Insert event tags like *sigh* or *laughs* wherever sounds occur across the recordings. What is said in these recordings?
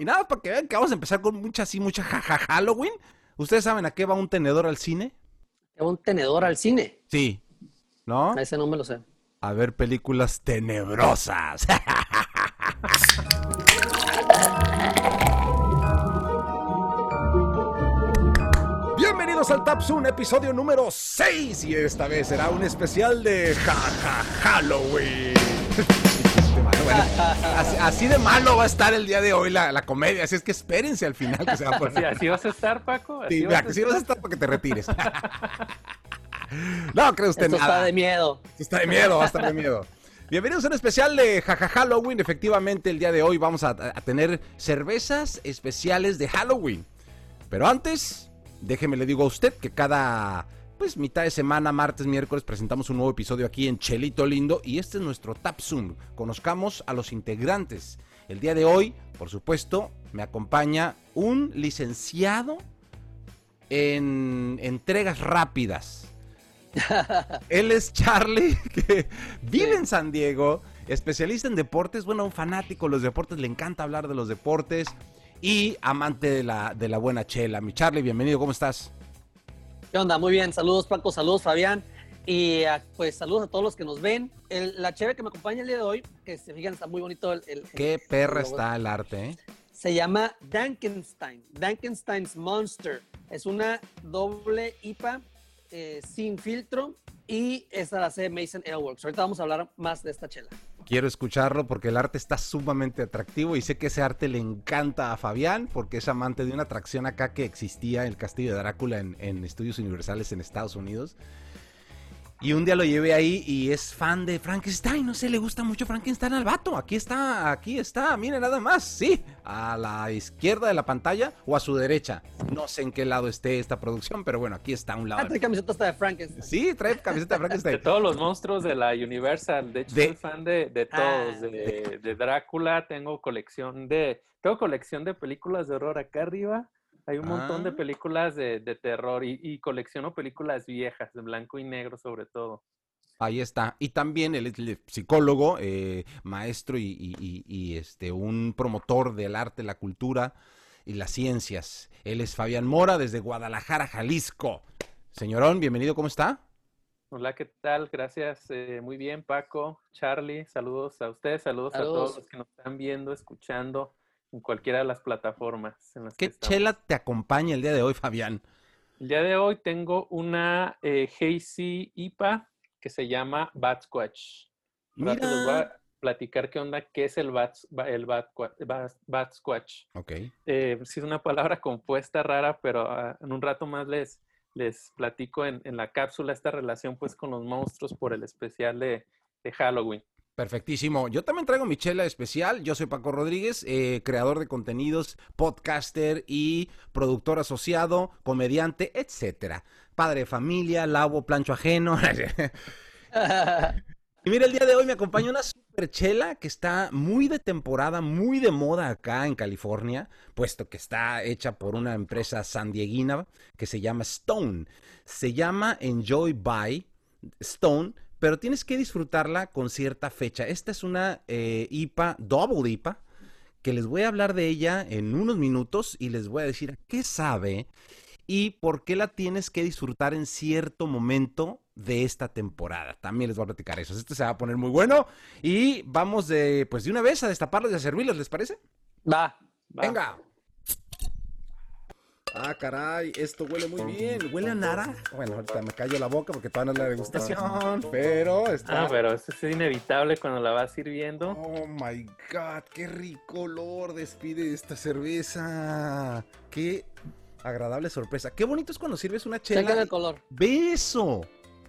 Y nada, para que vean que vamos a empezar con mucha así, mucha jaja Halloween. ¿Ustedes saben a qué va un tenedor al cine? ¿Un tenedor al cine? Sí. ¿No? A ese no me lo sé. A ver películas tenebrosas. *laughs* Bienvenidos al Tapsun, episodio número 6. Y esta vez será un especial de jaja Halloween. *laughs* Bueno, así, así de malo va a estar el día de hoy la, la comedia. Así es que espérense al final que se va a poner. Sí, así vas a estar, Paco. Así Sí, vas mira, a si vas a estar para que te retires. *laughs* no, cree usted Esto está nada. de miedo. Esto está de miedo, va a estar de miedo. Bienvenidos a un especial de Jaja Halloween. Efectivamente, el día de hoy vamos a, a tener cervezas especiales de Halloween. Pero antes, déjeme le digo a usted que cada pues mitad de semana, martes, miércoles, presentamos un nuevo episodio aquí en Chelito Lindo y este es nuestro Tap Zoom. Conozcamos a los integrantes. El día de hoy, por supuesto, me acompaña un licenciado en entregas rápidas. *laughs* Él es Charlie, que vive en San Diego, especialista en deportes, bueno, un fanático de los deportes, le encanta hablar de los deportes y amante de la, de la buena chela. Mi Charlie, bienvenido, ¿cómo estás? ¿Qué onda? Muy bien. Saludos, Paco. Saludos, Fabián. Y ah, pues saludos a todos los que nos ven. El- la cheve que me acompaña el día de hoy, que se fijan, está muy bonito. El, el- Qué perra el- está el arte, ¿eh? Se llama Dankenstein. Dankenstein's Monster. Es una doble IPA eh, sin filtro y esta la hace Mason Airworks. Ahorita vamos a hablar más de esta chela. Quiero escucharlo porque el arte está sumamente atractivo y sé que ese arte le encanta a Fabián porque es amante de una atracción acá que existía en el Castillo de Drácula en, en estudios universales en Estados Unidos. Y un día lo llevé ahí y es fan de Frankenstein, no sé, le gusta mucho Frankenstein al vato. Aquí está, aquí está, mire nada más, sí, a la izquierda de la pantalla o a su derecha. No sé en qué lado esté esta producción, pero bueno, aquí está a un Ah, lado. trae camiseta hasta de Frankenstein. Sí, trae camiseta de De Frankenstein. todos los monstruos de la Universal. De hecho, De- soy fan de, de todos. Ah, de, de Drácula, tengo colección de. Tengo colección de películas de horror acá arriba. Hay un montón de Ah. películas de, de terror y, y colecciono películas viejas, de blanco y negro sobre todo. Ahí está. Y también él es el psicólogo, eh, maestro y, y- y- y, este, un promotor del arte, la cultura y las ciencias. Él es Fabián Mora desde Guadalajara, Jalisco. Señorón, bienvenido, ¿cómo está? Hola, ¿qué tal? Gracias. eh, muy bien, Paco, Charlie. Saludos a ustedes, saludos, a todos los que nos están viendo, escuchando en cualquiera de las plataformas en las que ¿Qué estamos. chela te acompaña el día de hoy, Fabián? El día de hoy tengo una eh, Hazy IPA que se llama Bat Squatch. Les voy Mira. a platicar qué onda, qué es el Bat, el bat, bat, bat Squatch. Ok. Eh, sí es una palabra compuesta rara, pero ah, en un rato más les, les platico en, en la cápsula esta relación pues con los monstruos por el especial de, de Halloween. Perfectísimo. Yo también traigo mi chela especial. Yo soy Paco Rodríguez, eh, creador de contenidos, podcaster y productor asociado, comediante, etcétera. Padre de familia, lavo, plancho ajeno. *laughs* Y mira, el día de hoy me acompaña una super chela que está muy de temporada, muy de moda acá en California, puesto que está hecha por una empresa sandieguina que se llama Stone. Se llama Enjoy By Stone, pero tienes que disfrutarla con cierta fecha. Esta es una eh, IPA, Double IPA, que les voy a hablar de ella en unos minutos y les voy a decir a qué sabe y por qué la tienes que disfrutar en cierto momento de esta temporada. También les voy a platicar eso. Este se va a poner muy bueno y vamos de pues de una vez a destaparlos y a servirlos, ¿les parece? Va. Va. Venga. Ah, caray, esto huele muy bien. Huele a naranja. Bueno, ahorita me callo la boca porque todavía no es la degustación, pero está. Ah, pero eso es inevitable cuando la vas sirviendo. Oh my god, qué rico olor despide esta cerveza. Qué agradable sorpresa. Qué bonito es cuando sirves una Checa chela. el color. Ve eso.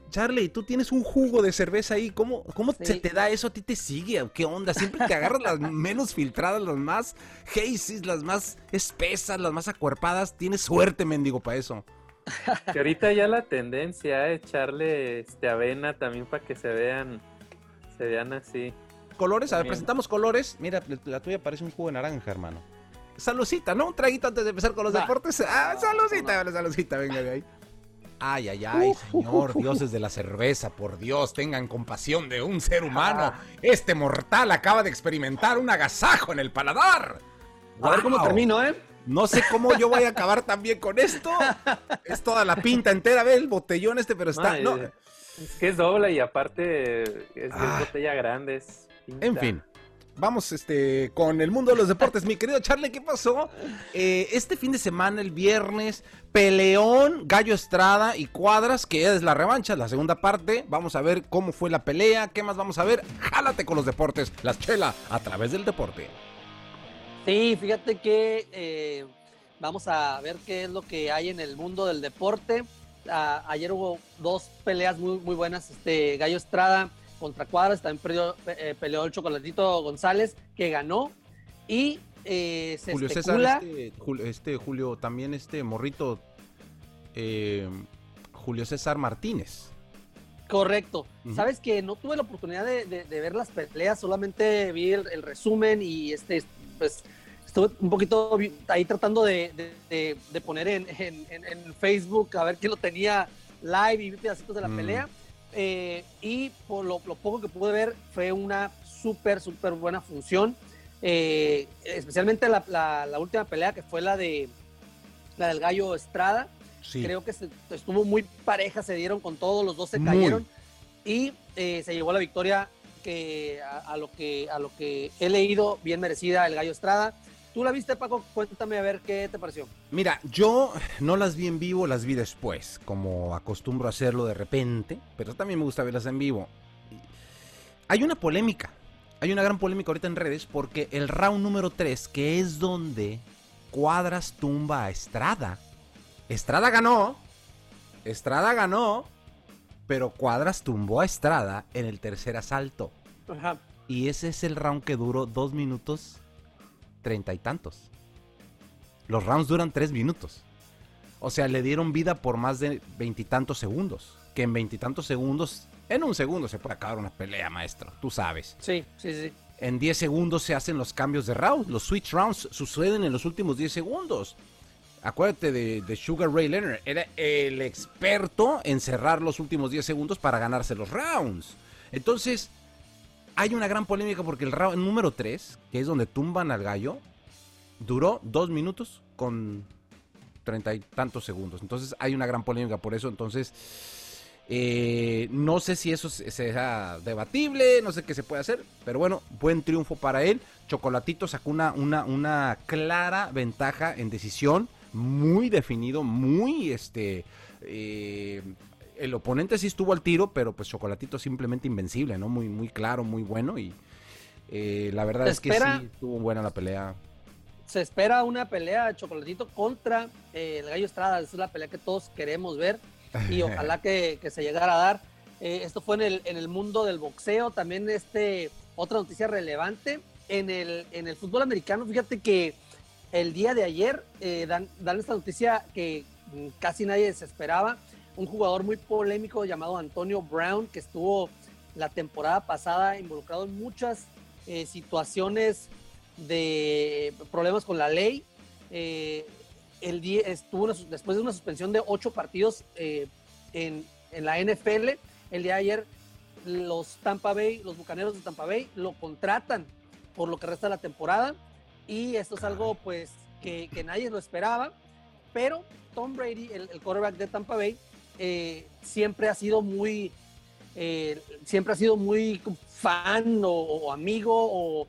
Charlie, tú tienes un jugo de cerveza ahí. ¿Cómo, cómo Sí. se te da eso? ¿A ti te sigue? ¿Qué onda? Siempre te agarras las *laughs* menos filtradas, las más hazy, las más espesas, las más acuerpadas. Tienes suerte, mendigo, para eso. Que ahorita ya la tendencia es echarle este, avena también para que se vean, se vean así. Colores, a ver, presentamos colores. Mira, la tuya parece un jugo de naranja, hermano. Saludcita, ¿no? Un traguito antes de empezar con los Va. deportes. Ah, No, no. saludcita, venga de ahí. Ay, ay, ay, señor, dioses de la cerveza, por Dios, tengan compasión de un ser humano. Este mortal acaba de experimentar un agasajo en el paladar. A ver cómo termino, ¿eh? No sé cómo yo voy a acabar también con esto. Es toda la pinta entera, ve el botellón este, pero está. Ay, no. Es que es doble y aparte es, es Ah. botella grande. es pinta. En fin. Vamos este, con el mundo de los deportes. Mi querido Charlie, ¿qué pasó? Eh, este fin de semana, el viernes, peleón, Gallo Estrada y Cuadras, que es la revancha, la segunda parte. Vamos a ver cómo fue la pelea, qué más vamos a ver. Jálate con los deportes, las chela, a través del deporte. Sí, fíjate que eh, vamos a ver qué es lo que hay en el mundo del deporte. Ah, ayer hubo dos peleas muy, muy buenas. Este Gallo Estrada contra Cuadras, también perdió- eh, peleó el Chocolatito González, que ganó. Y eh, se Julio especula. César, este, Jul- este, Julio, también este morrito, eh, Julio César Martínez. Correcto. Sabes que no tuve la oportunidad de, de- de ver las peleas, solamente vi el, el resumen y este, pues estuve un poquito ahí tratando de, poner en, en- en- en Facebook a ver quién lo tenía live y vi pedacitos de la Mm. pelea. Eh, y por lo, lo poco que pude ver fue una súper, súper buena función. Eh, especialmente la, la- la última pelea que fue la de la del gallo Estrada. Sí. Creo que se- estuvo muy pareja, se dieron con todos, los dos se Muy. cayeron y eh, se llevó la victoria que a, a lo que a lo que he leído bien merecida el Gallo Estrada. ¿Tú la viste, Paco? Cuéntame a ver qué te pareció. Mira, yo no las vi en vivo, las vi después, como acostumbro a hacerlo de repente, pero también me gusta verlas en vivo. Hay una polémica, hay una gran polémica ahorita en redes porque el round número 3, que es donde Cuadras tumba a Estrada. Estrada ganó, Estrada ganó, pero Cuadras tumbó a Estrada en el tercer asalto. Ajá. Y ese es el round que duró dos minutos treinta y tantos. Los rounds duran tres minutos. O sea, le dieron vida por más de veintitantos segundos. Que en veintitantos segundos, en un segundo se puede acabar una pelea, maestro. Tú sabes. Sí, sí, sí. En 10 segundos se hacen los cambios de round. Los switch rounds suceden en los últimos 10 segundos. Acuérdate de, de Sugar Ray Leonard. Era el experto en cerrar los últimos 10 segundos para ganarse los rounds. Entonces, hay una gran polémica porque el round número 3, que es donde tumban al gallo, duró 2 minutos con treinta y tantos segundos. Entonces, hay una gran polémica por eso. Entonces, eh, no sé si eso se- sea debatible, no sé qué se puede hacer, pero bueno, buen triunfo para él. Chocolatito sacó una, una, una clara ventaja en decisión, muy definido, muy este. eh, el oponente sí estuvo al tiro, pero pues Chocolatito simplemente invencible, ¿no? Muy, muy claro, muy bueno y eh, la verdad ¿Te es que espera? sí estuvo buena la pelea. Se espera una pelea de Chocolatito contra eh, el Gallo Estrada. Esa es la pelea que todos queremos ver y *laughs* ojalá que, que se llegara a dar. Eh, esto fue en el, en el mundo del boxeo. También este, otra noticia relevante. En el, en el fútbol americano, fíjate que el día de ayer dan, dan esta noticia que mm, casi nadie se esperaba. Un jugador muy polémico llamado Antonio Brown, que estuvo la temporada pasada involucrado en muchas eh, situaciones de problemas con la ley. Eh, el día estuvo una después de una suspensión de ocho partidos eh, en, en la NFL. El día de ayer los Tampa Bay, los Bucaneros de Tampa Bay lo contratan por lo que resta de la temporada y esto es algo pues que, que nadie lo esperaba, pero Tom Brady, el, el quarterback de Tampa Bay, eh, siempre ha sido muy, eh, siempre ha sido muy fan o, amigo o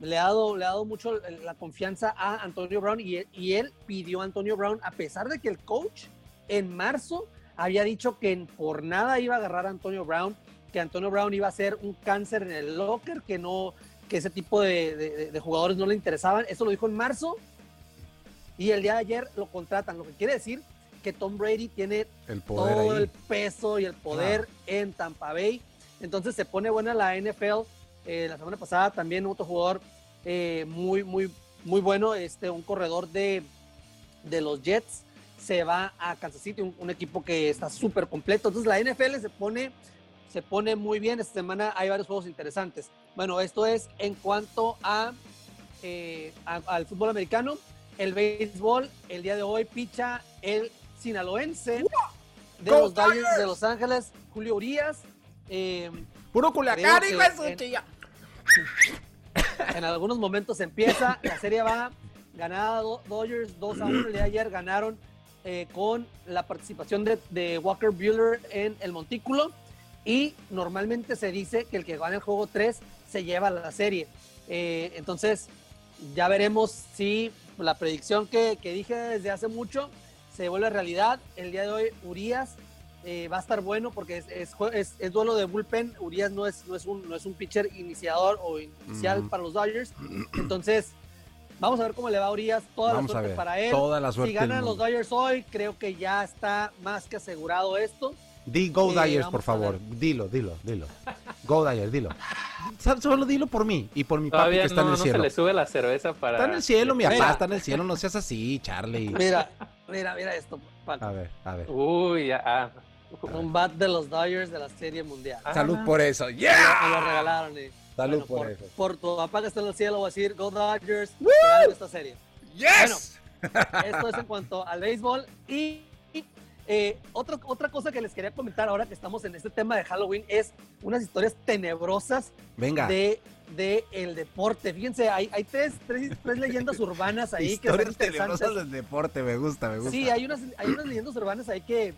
le ha dado, le ha dado mucho la confianza a Antonio Brown y él, pidió a Antonio Brown, a pesar de que el coach en marzo había dicho que por nada iba a agarrar a Antonio Brown, que Antonio Brown iba a ser un cáncer en el locker, que no, que ese tipo de- de jugadores no le interesaban. Eso lo dijo en marzo y el día de ayer lo contratan, lo que quiere decir que Tom Brady tiene El poder todo ahí. el peso y el poder en Tampa Bay. Entonces se pone buena la NFL. Eh, la semana pasada también otro jugador eh, muy, muy, muy bueno, este, un corredor de, de los Jets, se va a Kansas City, un, un equipo que está súper completo. Entonces la NFL se pone, se pone muy bien. Esta semana hay varios juegos interesantes. Bueno, esto es en cuanto a, eh, a- al fútbol americano. El béisbol, el día de hoy picha el sinaloense de ¡Go los Dodgers de Los Ángeles, Julio Urias. Eh, Puro Culiacán, hijo de que su en- chilla. *laughs* en algunos momentos empieza, la serie va ganada Do- Dodgers 2 a 1 el día de ayer, ganaron eh, con la participación de, de Walker Bueller en el montículo y normalmente se dice que el que gana el juego 3 se lleva la serie. Eh, entonces, ya veremos si la predicción que, que dije desde hace mucho se vuelve realidad. El día de hoy, Urias eh, va a estar bueno porque es, es, es- es duelo de bullpen. Urias no es, no es, un, no es un pitcher iniciador o inicial para los Dodgers. Entonces, vamos a ver cómo le va a Urias. Toda Vamos la a suerte ver. para él. Toda la suerte si ganan los. Dodgers hoy, creo que ya está más que asegurado esto. Di Go Eh, Dyers, por favor. Dilo, dilo, dilo. Go Dyers, dilo. Solo dilo por mí y por mi papi Todavía que está no, en el no se cielo. le sube la cerveza para... Está en el cielo, mi papá está en el cielo. No seas así, Charlie. Mira, mira, mira esto. Paco. A ver, a ver. Uy, ya, ah. Un bat de los Dodgers de la Serie Mundial. Ah, Salud por eso. Me ¡Yeah! lo regalaron. eh. Salud Bueno, por por, eso. por tu papá que está en el cielo, voy a decir Go Dodgers, ganen esta serie. ¡Yes! Esto es en cuanto al béisbol. Y eh, otra, otra cosa que les quería comentar ahora que estamos en este tema de Halloween es unas historias tenebrosas Venga. de, de el deporte. Fíjense, hay, hay tres, tres, tres leyendas urbanas ahí que son interesantes. tenebrosas del deporte, me gusta, me gusta. Sí, hay unas, hay unas leyendas urbanas ahí que,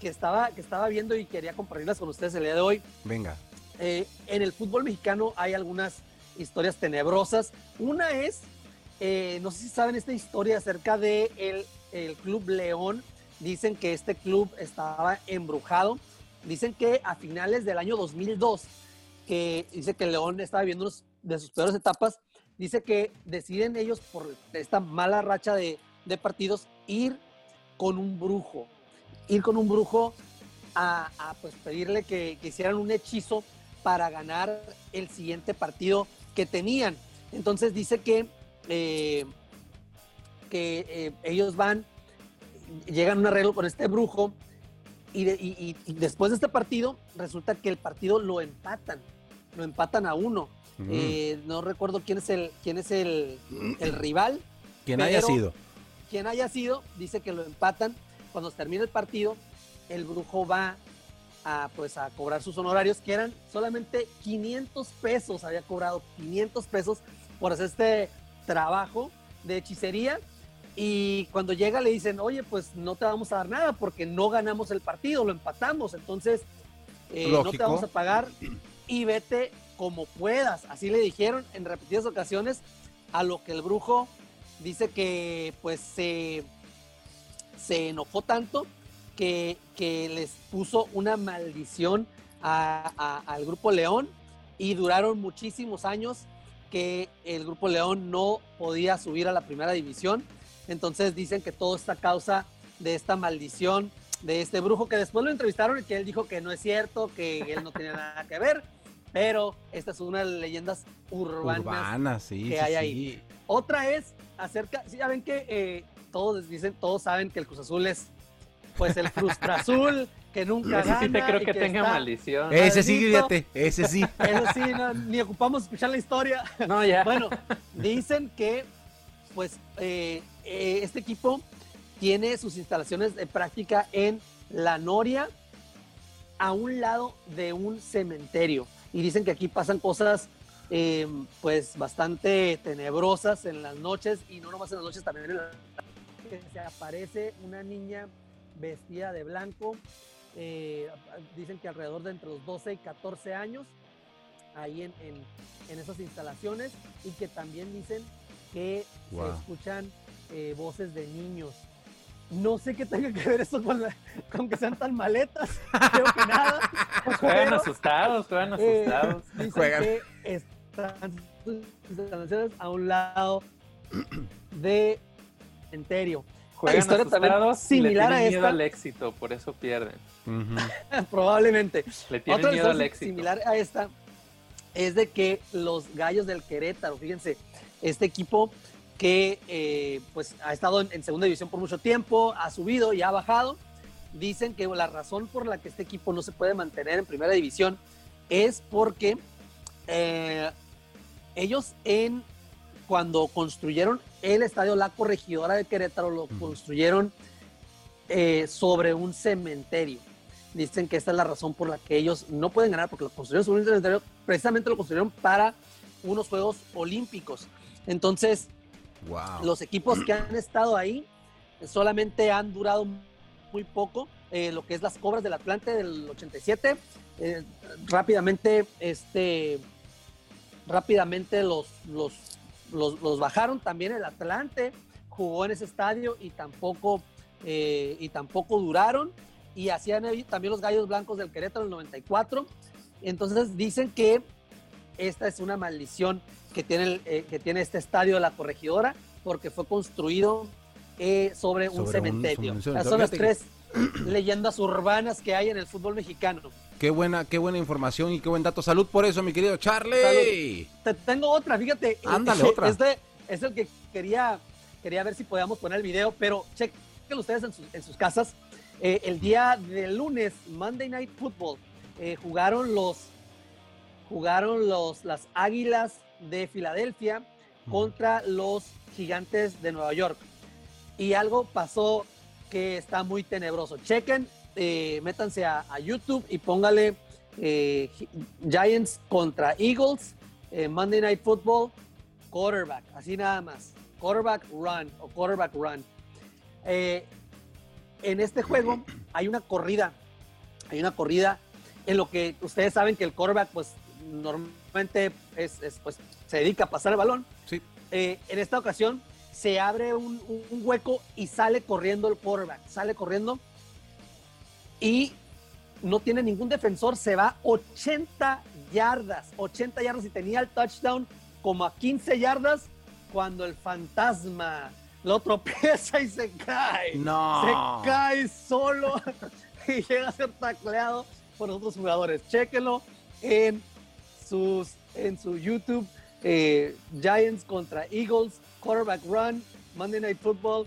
que, estaba, que estaba viendo y quería compartirlas con ustedes el día de hoy. Venga. Eh, en el fútbol mexicano hay algunas historias tenebrosas. Una es, eh, no sé si saben esta historia acerca de el, el Club León. Dicen que este club estaba embrujado. Dicen que a finales del año 2002, que dice que León estaba viviendo una de sus peores etapas, dice que deciden ellos por esta mala racha de, partidos ir con un brujo. Ir con un brujo a, pues pedirle que, que hicieran un hechizo para ganar el siguiente partido que tenían. Entonces dice que, eh, que eh, ellos van, llegan a un arreglo con este brujo y, de- y- y- y después de este partido resulta que el partido lo empatan, lo empatan a uno. Mm. Eh, no recuerdo quién es el, quién es el, el rival, Quien haya sido. quien haya sido, dice que lo empatan. Cuando termina el partido, el brujo va a, pues, a cobrar sus honorarios, que eran solamente 500 pesos, había cobrado 500 pesos por hacer este trabajo de hechicería. Y cuando llega le dicen, oye, pues no te vamos a dar nada porque no ganamos el partido, lo empatamos, entonces eh, no te vamos a pagar y vete como puedas. Así le dijeron en repetidas ocasiones, a lo que el brujo dice que pues se, se enojó tanto que, que les puso una maldición a- a- al grupo León y duraron muchísimos años que el grupo León no podía subir a la primera división. Entonces dicen que todo está a causa de esta maldición de este brujo que después lo entrevistaron y que él dijo que no es cierto, que él no tenía nada que ver, pero esta es una de las leyendas urbanas Urbana, sí. que sí, hay sí. ahí. Otra es acerca, sí, ya ven que eh, todos dicen, todos saben que el Cruz Azul es pues el Frustra Azul, *laughs* que nunca Ese gana. sí te creo que tenga está- maldición. Ese sí, fíjate, ese sí. *laughs* Eso sí, no, ni ocupamos escuchar la historia. No, ya. Bueno, dicen que pues eh, eh, este equipo tiene sus instalaciones de práctica en La Noria, a un lado de un cementerio. Y dicen que aquí pasan cosas eh, pues bastante tenebrosas en las noches y no nomás en las noches, también en la que se aparece una niña vestida de blanco. eh, dicen que alrededor de entre los 12 y 14 años, ahí en, en- en esas instalaciones, y que también dicen que Wow. se escuchan eh, voces de niños. No sé qué tenga que ver eso con, la- con que sean tan maletas, *laughs* creo que nada. *laughs* Juegan pero, asustados, juegan eh, asustados. dicen Juegan. que están sus instalaciones a un lado de cementerio. Juegan historia también asustados y similar le a tienen miedo esta. al éxito, por eso pierden. *laughs* Probablemente. Le tienen Otra miedo al historia éxito. similar a esta es de que los gallos del Querétaro, fíjense, este equipo que eh, pues ha estado en, en segunda división por mucho tiempo, ha subido y ha bajado, dicen que la razón por la que este equipo no se puede mantener en primera división es porque eh, ellos en cuando construyeron el estadio La Corregidora de Querétaro lo construyeron eh, sobre un cementerio. Dicen que esta es la razón por la que ellos no pueden ganar, porque lo construyeron sobre un cementerio, precisamente lo construyeron para unos Juegos Olímpicos. Entonces, Los equipos que han estado ahí solamente han durado muy poco. Eh, lo que es las cobras del Atlante del 87, eh, rápidamente, este, rápidamente los, los, los, los, bajaron. También el Atlante jugó en ese estadio y tampoco, eh, y tampoco duraron. Y hacían también los Gallos Blancos del Querétaro en el 94. Entonces dicen que esta es una maldición que tiene, el, que tiene este estadio de la corregidora porque fue construido eh, sobre, un Sobre un- cementerio. sobre un son las tres *clears throat* leyendas urbanas que hay en el fútbol mexicano. Qué buena, qué buena información y qué buen dato. Salud por eso, mi querido Charlie. Te tengo otra, fíjate. Ándale, *laughs* otra. Este es el que quería, quería ver si podíamos poner el video, pero chequen ustedes en, sus- en sus casas. Eh, el día del lunes, Monday Night Football, eh, jugaron los jugaron los las Águilas de Filadelfia contra los Gigantes de Nueva York. Y algo pasó que está muy tenebroso. Chequen, eh, métanse a, a YouTube y póngale eh, Gi- Giants contra Eagles, eh, Monday Night Football, quarterback, así nada más. Quarterback run o quarterback run. En este juego hay una corrida, hay una corrida en lo que ustedes saben que el quarterback pues normalmente es, es, pues, se dedica a pasar el balón. Sí. Eh, en esta ocasión se abre un, hueco y sale corriendo el quarterback, sale corriendo y no tiene ningún defensor, se va 80 yardas, 80 yardas y tenía el touchdown como a 15 yardas cuando el fantasma lo tropieza y se cae. No. Se cae solo *laughs* y llega a ser tacleado por otros jugadores. Chéquenlo en, sus, en su YouTube. eh, Giants contra Eagles, quarterback run, Monday Night Football.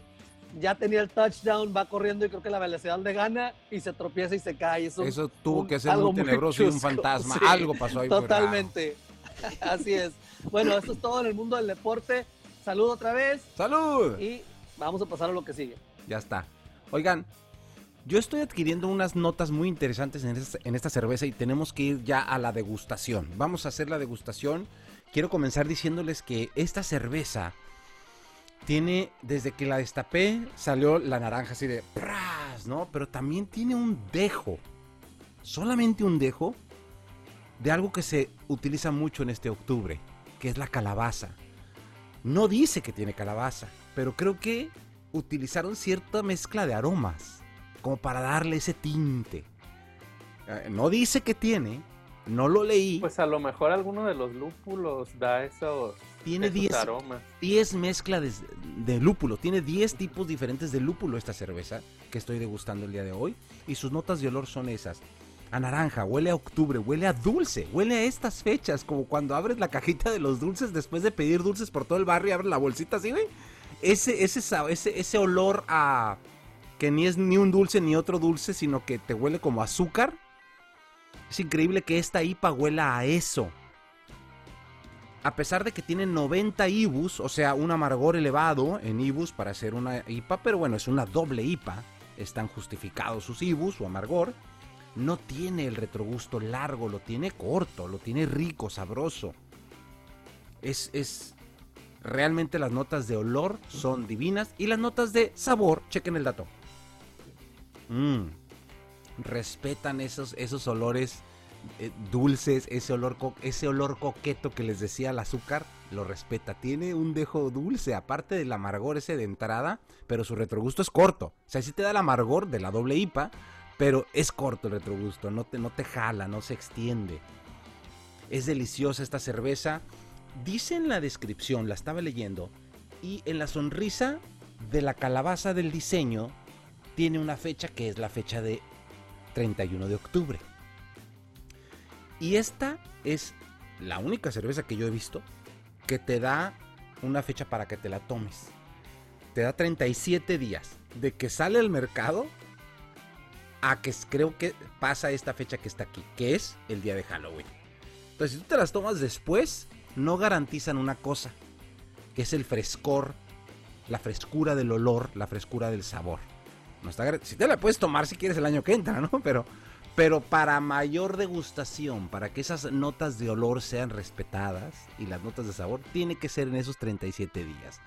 Ya tenía el touchdown, va corriendo y creo que la velocidad le gana y se tropieza y se cae. Es un- Eso tuvo un- que ser algo muy tenebroso y un fantasma. sí. Algo pasó ahí. raro. Totalmente. Así es. Bueno, esto es todo en el mundo del deporte. Saludo otra vez ¡Salud! y vamos a pasar a lo que sigue. Ya está. Oigan, yo estoy adquiriendo unas notas muy interesantes en esta, cerveza y tenemos que ir ya a la degustación. Vamos a hacer la degustación. Quiero comenzar diciéndoles que esta cerveza tiene, desde que la destapé, salió la naranja así de ¡pras! ¿no? Pero también tiene un dejo, solamente un dejo, de algo que se utiliza mucho en este octubre, que es la calabaza. No dice que tiene calabaza, pero creo que utilizaron cierta mezcla de aromas, como para darle ese tinte. Eh, No dice que tiene, no lo leí. Pues a lo mejor alguno de los lúpulos da esos, tiene esos 10 aromas. 10 mezclas de, de lúpulo. Tiene 10 tipos diferentes de lúpulo esta cerveza que estoy degustando el día de hoy. Y sus notas de olor son esas. A naranja, huele a octubre, huele a dulce, huele a estas fechas, como cuando abres la cajita de los dulces después de pedir dulces por todo el barrio y abres la bolsita así, güey. Ese, ese, ese, ese olor a que ni es ni un dulce ni otro dulce, sino que te huele como azúcar. Es increíble que esta IPA huela a eso a pesar de que tiene 90 IBUs, o sea, un amargor elevado en IBUs para hacer una IPA, pero bueno, es una doble IPA, están justificados sus IBUs, su amargor, no tiene el retrogusto largo, lo tiene corto, lo tiene rico, sabroso. Es, es, realmente las notas de olor son divinas y las notas de sabor, chequen el dato. Mm, respetan esos, esos olores eh, dulces, ese olor, ese olor coqueto que les decía el azúcar, lo respeta. Tiene un dejo dulce, aparte del amargor ese de entrada, pero su retrogusto es corto. O sea, sí te da el amargor de la doble IPA, pero es corto el retrogusto, no te, no te jala, no se extiende. Es deliciosa esta cerveza. Dice en la descripción, la estaba leyendo, y en la sonrisa de la calabaza del diseño tiene una fecha que es la fecha de 31 de octubre. Y esta es la única cerveza que yo he visto que te da una fecha para que te la tomes. Te da 37 días de que sale al mercado a que creo que pasa esta fecha que está aquí, que es el día de Halloween. Entonces, si tú te las tomas después, no garantizan una cosa, que es el frescor, la frescura del olor, la frescura del sabor. Si te la puedes tomar si quieres el año que entra, ¿no? Pero pero para mayor degustación, para que esas notas de olor sean respetadas y las notas de sabor, tiene que ser en esos 37 días.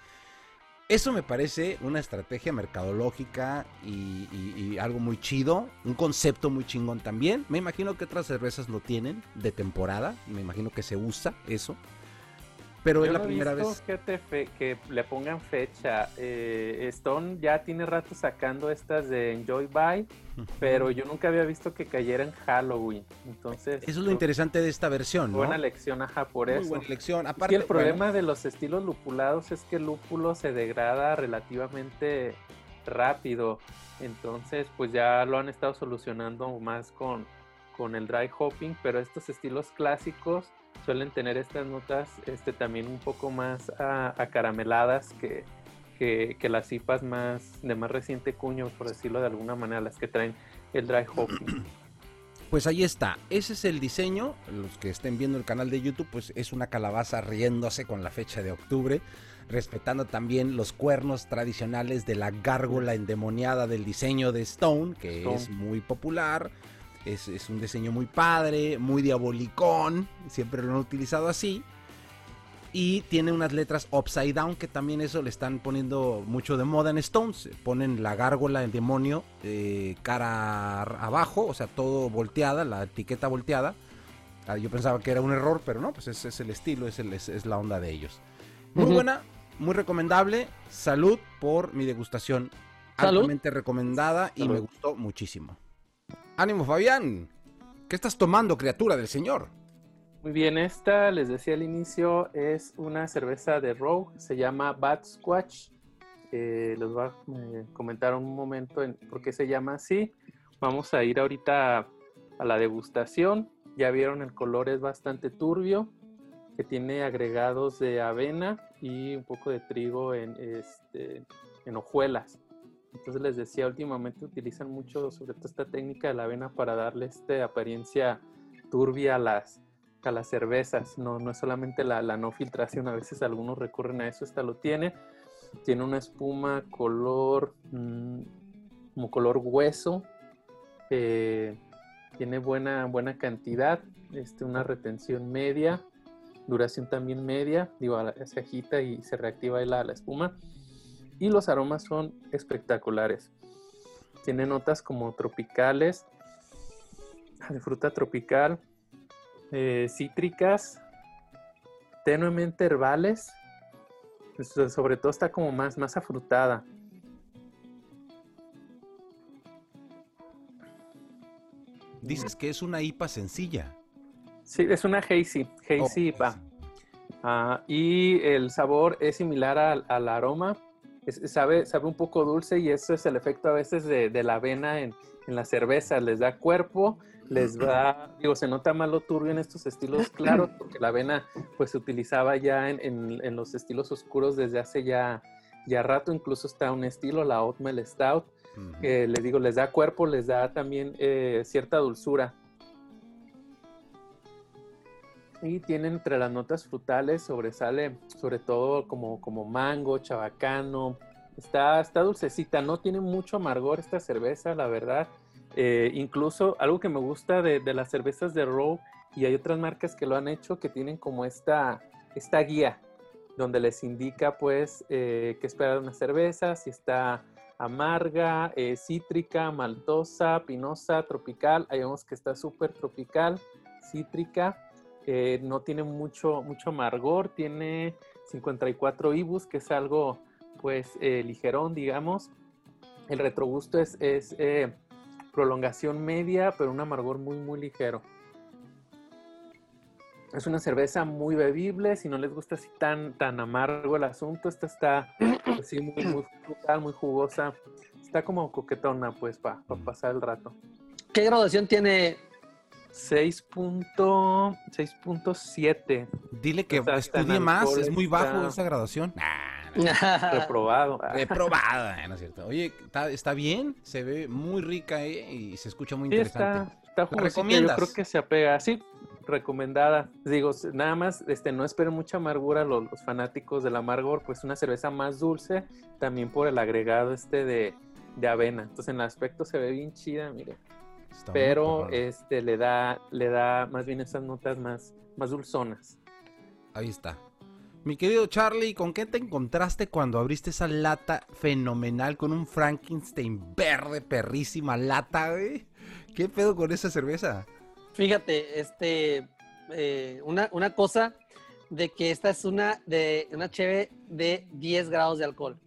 Eso me parece una estrategia mercadológica y- y algo muy chido, un concepto muy chingón también. Me imagino que otras cervezas lo tienen de temporada, me imagino que se usa eso. Pero es Yo la no primera visto vez. Que, te fe- que le pongan fecha. Eh, Stone ya tiene rato sacando estas de Enjoy Buy, pero yo nunca había visto que cayera en Halloween. Entonces, Eso es lo interesante de esta versión, ¿no? Buena lección, ajá, por Muy eso. buena elección. Es Aparte, que el problema bueno, de los estilos lupulados es que el lúpulo se degrada relativamente rápido. Entonces, pues ya lo han estado solucionando más con, con el dry hopping, pero estos estilos clásicos suelen tener estas notas este, también un poco más acarameladas que, que, que las IPAs más de más reciente cuño, por decirlo de alguna manera, las que traen el dry hopping. *clears throat* pues ahí está. Ese es el diseño. Los que estén viendo el canal de YouTube, pues es una calabaza riéndose con la fecha de octubre, respetando también los cuernos tradicionales de la gárgola endemoniada del diseño de Stone, que Stone. es muy popular. Es, es un diseño muy padre, muy diabolicón. Siempre lo han utilizado así. Y tiene unas letras upside down que también eso le están poniendo mucho de moda en Stones. Ponen la gárgola, el demonio, eh, cara ar- abajo, o sea, todo volteada, la etiqueta volteada. Ah, yo pensaba que era un error, pero no, pues ese es el estilo, es, el- es- es la onda de ellos. Muy buena, muy recomendable. Salud por mi degustación. Salud. Altamente recomendada y me gustó muchísimo. Ánimo, Fabián. ¿Qué estás tomando, criatura del Señor? Muy bien, esta, les decía al inicio, es una cerveza de Rogue, se llama Bad Squatch. Eh, les voy a eh, comentar un momento en por qué se llama así. Vamos a ir ahorita a, a la degustación. Ya vieron, el color es bastante turbio, que tiene agregados de avena y un poco de trigo en, este, en hojuelas. Entonces les decía, últimamente utilizan mucho, sobre todo esta técnica de la avena para darle esta apariencia turbia a las, a las cervezas, no, no es solamente la, la no filtración, a veces algunos recurren a eso, esta lo tiene, tiene una espuma color, mm, como color hueso, eh, tiene buena, buena cantidad, este, una retención media, duración también media, digo, se agita y se reactiva ahí la, la espuma, y los aromas son espectaculares. Tiene notas como tropicales, de fruta tropical, eh, cítricas, tenuemente herbales. So- Sobre todo está como más, más afrutada. Dices que es una IPA sencilla. Sí, es una hazy, hazy Oh, IPA. Ah, y el sabor es similar al, al aroma. Es- sabe, sabe un poco dulce y eso es el efecto a veces de, de la avena en, en la cerveza. Les da cuerpo, les da, digo, se nota más lo turbio en estos estilos claros *clears throat* porque la avena pues se utilizaba ya en, en- en los estilos oscuros desde hace ya, ya rato. Incluso está un estilo, la Oatmeal Stout, que les digo, les da cuerpo, les da también eh, cierta dulzura. Y tienen entre las notas frutales, sobresale sobre todo como, como mango, chabacano. Está, está dulcecita, no tiene mucho amargor esta cerveza, la verdad. Eh, incluso algo que me gusta de, de las cervezas de Row, y hay otras marcas que lo han hecho, que tienen como esta, esta guía, donde les indica pues eh, qué esperar una cerveza, si está amarga, eh, cítrica, maltosa, pinosa, tropical. Ahí vemos que está súper tropical, cítrica. Eh, no tiene mucho, mucho amargor, tiene 54 IBUs, que es algo pues eh, ligerón, digamos. El retrogusto es, es eh, prolongación media, pero un amargor muy, muy ligero. Es una cerveza muy bebible, si no les gusta así tan, tan amargo el asunto, esta está *clears throat* así muy, muy frutal, muy jugosa. Está como coquetona, pues, para Mm. pasar el rato. ¿Qué graduación tiene? 6.7, Dile que estudie más, es muy bajo esa graduación. *laughs* reprobado. *laughs* Reprobada, eh, no es cierto. Oye, está, está bien, se ve muy rica eh, y se escucha muy Sí, interesante. está, está jugosita, recomiendas? Yo creo que se apega. Sí, recomendada. Digo, nada más, este, no esperen mucha amargura los, los fanáticos del amargor, pues una cerveza más dulce, también por el agregado este de, de avena. Entonces en el aspecto se ve bien chida, mire. Está Pero este le da, le da más bien esas notas más, más dulzonas. Ahí está. Mi querido Charlie, ¿con qué te encontraste cuando abriste esa lata fenomenal con un Frankenstein verde, perrísima lata, güey? ¿Qué pedo con esa cerveza? Fíjate, este, eh, una, una cosa de que esta es una de una cheve de 10 grados de alcohol.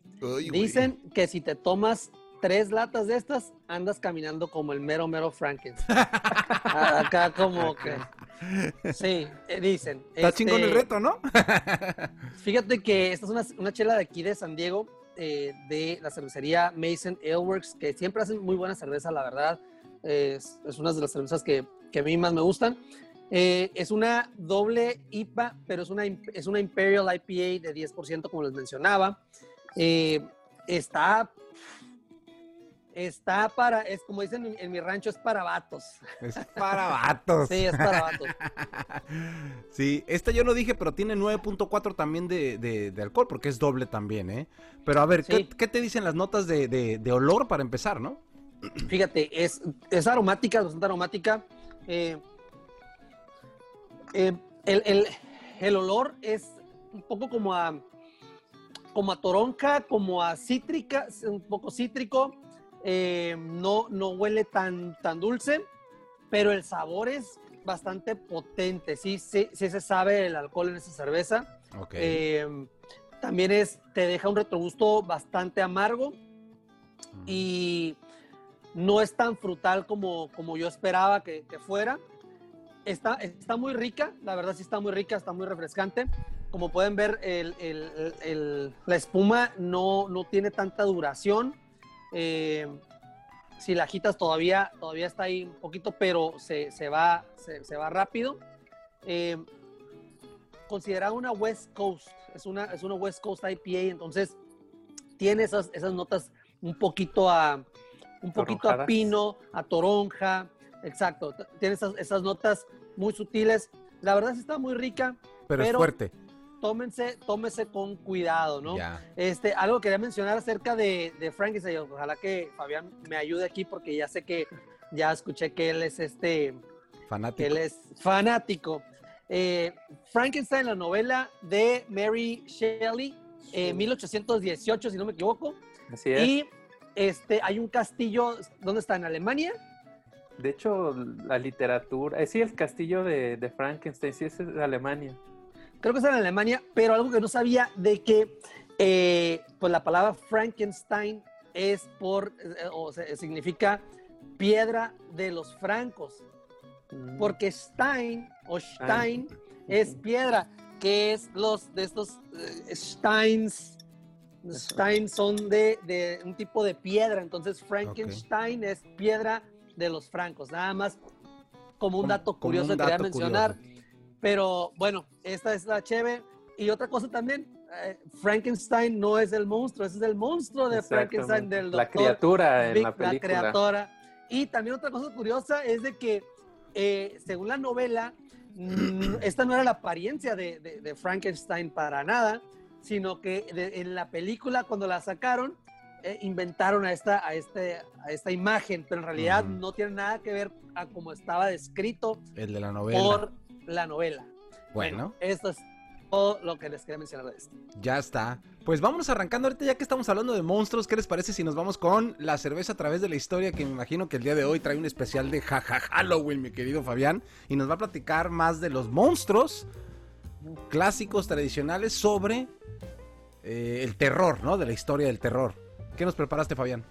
Dicen que si te tomas tres latas de estas, andas caminando como el mero, mero Frankenstein. *laughs* Acá como que... Sí, eh, dicen. Está chingón el Este, reto, ¿no? *laughs* Fíjate que esta es una, una chela de aquí de San Diego, eh, de la cervecería Mason Ale Works, que siempre hacen muy buena cerveza, la verdad. Es, es una de las cervezas que, que a mí más me gustan. Eh, es una doble IPA, pero es una, es una Imperial IPA de 10%, como les mencionaba. Eh, está, está para, es como dicen en, en mi rancho, es para vatos. Es para vatos. Sí, es para vatos. *laughs* Sí, esta yo no dije, pero tiene 9.4 también de, de- de alcohol, porque es doble también, ¿eh? Pero a ver, ¿qué, Sí. qué te dicen las notas de, de- olor para empezar, no? Fíjate, es, es aromática, es bastante aromática. Eh, eh, el, el- el olor es un poco como a, como a toronja, como a cítrica, un poco cítrico. Eh, no, no huele tan, tan dulce, pero el sabor es bastante potente. Sí, sí, sí se sabe el alcohol en esa cerveza. Eh, también es, te deja un retrogusto bastante amargo y no es tan frutal como, como yo esperaba que, que fuera. Está, está muy rica, la verdad sí está muy rica, está muy refrescante. Como pueden ver, el- el- el- la espuma no, no tiene tanta duración. Eh, si la agitas todavía, todavía está ahí un poquito, pero se, se va, se, se va rápido. Eh, considerada una West Coast, es una, es una West Coast IPA, entonces tiene esas, esas notas un poquito a un poquito a pino, a toronja, exacto, tiene esas, esas notas muy sutiles. La verdad sí está muy rica, pero, es fuerte. Tómense, tómese con cuidado, ¿no? Ya. Este, algo que quería mencionar acerca de, de Frankenstein, ojalá que Fabián me ayude aquí porque ya sé que ya escuché que él es este, que Fanático. él es fanático. Eh, Frankenstein, la novela de Mary Shelley, eh, 1818, si no me equivoco. Así es. Y este, hay un castillo, ¿dónde está? ¿En Alemania? De hecho, la literatura, eh, sí, el castillo de, de Frankenstein, sí, ese es de Alemania. Creo que está en Alemania, pero algo que no sabía de que eh, pues la palabra Frankenstein es por, eh, o sea, significa piedra de los francos, Mm, porque Stein o Stein es piedra, que es los de estos eh, Steins. Stein son de, de un tipo de piedra, entonces Frankenstein es piedra de los francos, nada más como un dato como curioso un que quería dato mencionar. curioso. Pero bueno, esta es la cheve. Y otra cosa también, eh, Frankenstein no es el monstruo, ese es el monstruo de Frankenstein del La doctor criatura en Vic, la película. creadora. Y también otra cosa curiosa es de que, eh, según la novela, mm, esta no era la apariencia de, de- de Frankenstein para nada, sino que de- en la película, cuando la sacaron, eh, inventaron a esta, a, este, a esta imagen, pero en realidad Ujú. no tiene nada que ver a cómo estaba descrito El de la novela. por la novela. Bueno, esto es todo lo que les quería mencionar de esto. ya está. Pues vámonos arrancando ahorita ya que estamos hablando de monstruos. ¿Qué les parece si nos vamos con la cerveza a través de la historia? Que me imagino que el día de hoy trae un especial de jaja Halloween, mi querido Fabián. Y nos va a platicar más de los monstruos clásicos, tradicionales, sobre eh, el terror, ¿no? De la historia del terror. ¿Qué nos preparaste, Fabián?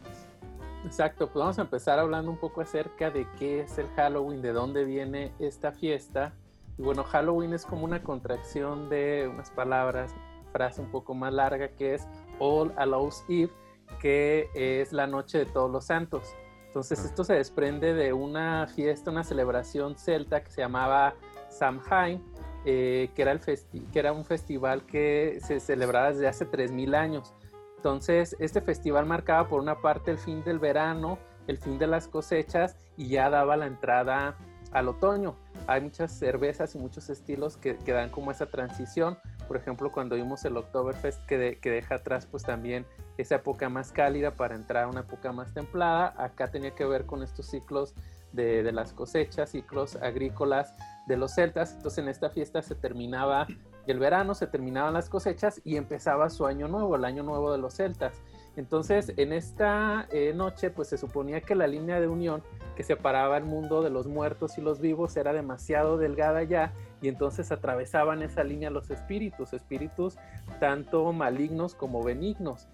Exacto, pues vamos a empezar hablando un poco acerca de qué es el Halloween, de dónde viene esta fiesta. Y bueno, Halloween es como una contracción de unas palabras, frase un poco más larga que es All Hallows Eve, que es la noche de todos los santos. Entonces Ah. esto se desprende de una fiesta, una celebración celta que se llamaba Samhain, eh, que, era el que era un festival que se celebraba desde hace 3.000 años. Entonces, este festival marcaba por una parte el fin del verano, el fin de las cosechas y ya daba la entrada al otoño. Hay muchas cervezas y muchos estilos que, que dan como esa transición. Por ejemplo, cuando vimos el Oktoberfest que, de- que deja atrás pues también esa época más cálida para entrar a una época más templada. Acá tenía que ver con estos ciclos de, de las cosechas, ciclos agrícolas de los celtas. Entonces en esta fiesta se terminaba el verano, se terminaban las cosechas y empezaba su año nuevo, el año nuevo de los celtas. Entonces, en esta eh, noche, pues se suponía que la línea de unión que separaba el mundo de los muertos y los vivos era demasiado delgada ya, y entonces atravesaban esa línea los espíritus, espíritus tanto malignos como benignos.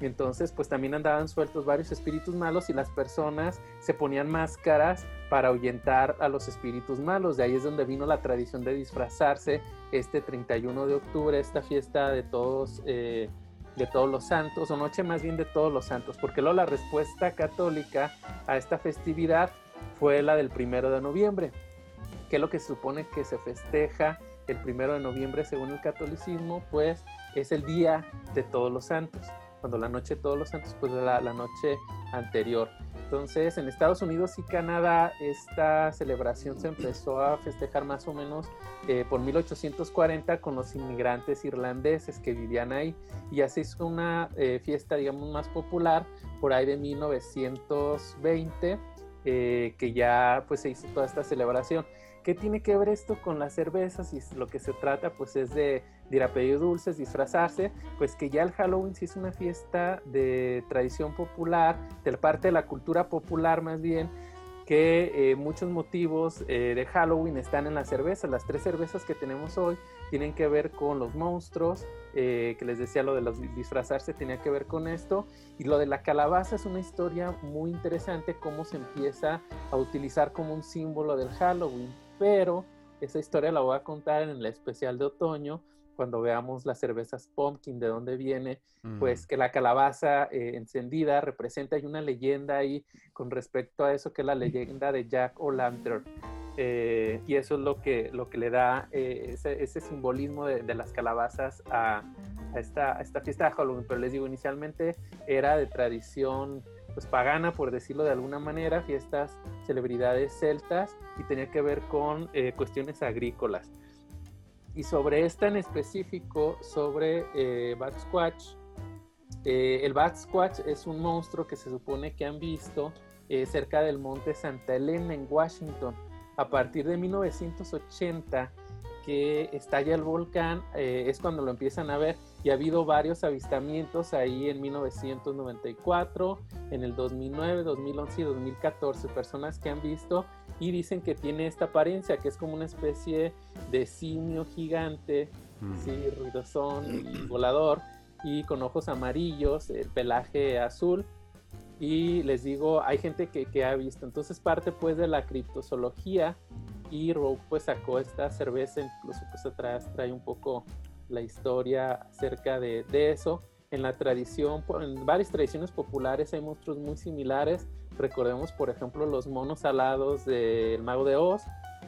Y entonces, pues también andaban sueltos varios espíritus malos y las personas se ponían máscaras para ahuyentar a los espíritus malos. De ahí es donde vino la tradición de disfrazarse este 31 de octubre, esta fiesta de todos. Eh, de todos los santos, o noche más bien de todos los santos, porque luego la respuesta católica a esta festividad fue la del primero de noviembre, que es lo que se supone que se festeja el primero de noviembre según el catolicismo, pues es el día de todos los santos cuando la noche de todos los santos, pues la, la noche anterior. Entonces, en Estados Unidos y Canadá, esta celebración se empezó a festejar más o menos eh, por 1840 con los inmigrantes irlandeses que vivían ahí. Y así hizo una eh, fiesta, digamos, más popular por ahí de 1920, eh, que ya pues se hizo toda esta celebración. ¿Qué tiene que ver esto con las cervezas? Y lo que se trata pues es de, ir a pedir dulces, disfrazarse, pues que ya el Halloween sí es una fiesta de tradición popular, de parte de la cultura popular más bien, que eh, muchos motivos eh, de Halloween están en la cerveza. Las tres cervezas que tenemos hoy tienen que ver con los monstruos, eh, que les decía lo de los disfrazarse tenía que ver con esto. Y lo de la calabaza es una historia muy interesante, cómo se empieza a utilizar como un símbolo del Halloween pero esa historia la voy a contar en el especial de otoño, cuando veamos las cervezas pumpkin, de dónde viene, pues que la calabaza eh, encendida representa, hay una leyenda ahí con respecto a eso, que es la leyenda de Jack O'Lantern. Eh, y eso es lo que, lo que le da eh, ese, simbolismo de, las calabazas a, esta, a esta fiesta de Halloween. Pero les digo, inicialmente era de tradición pues pagana, por decirlo de alguna manera, fiestas, celebridades celtas y tenía que ver con eh, cuestiones agrícolas. Y sobre esta en específico, sobre eh, Bat Squatch, eh, el Bat Squatch es un monstruo que se supone que han visto eh, cerca del monte Santa Elena en Washington. A partir de 1980 que estalla el volcán, es cuando lo empiezan a ver y ha habido varios avistamientos ahí en 1994, en el 2009, 2011 y 2014, personas que han visto y dicen que tiene esta apariencia, que es como una especie de simio gigante, mm. sí, ruidosón y volador, y con ojos amarillos, el pelaje azul. Y les digo, hay gente que, que ha visto. Entonces parte pues de la criptozoología y Rogue pues sacó esta cerveza, incluso pues atrás trae un poco la historia acerca de, eso. En la tradición, en varias tradiciones populares hay monstruos muy similares. Recordemos, por ejemplo, los monos alados del Mago de Oz.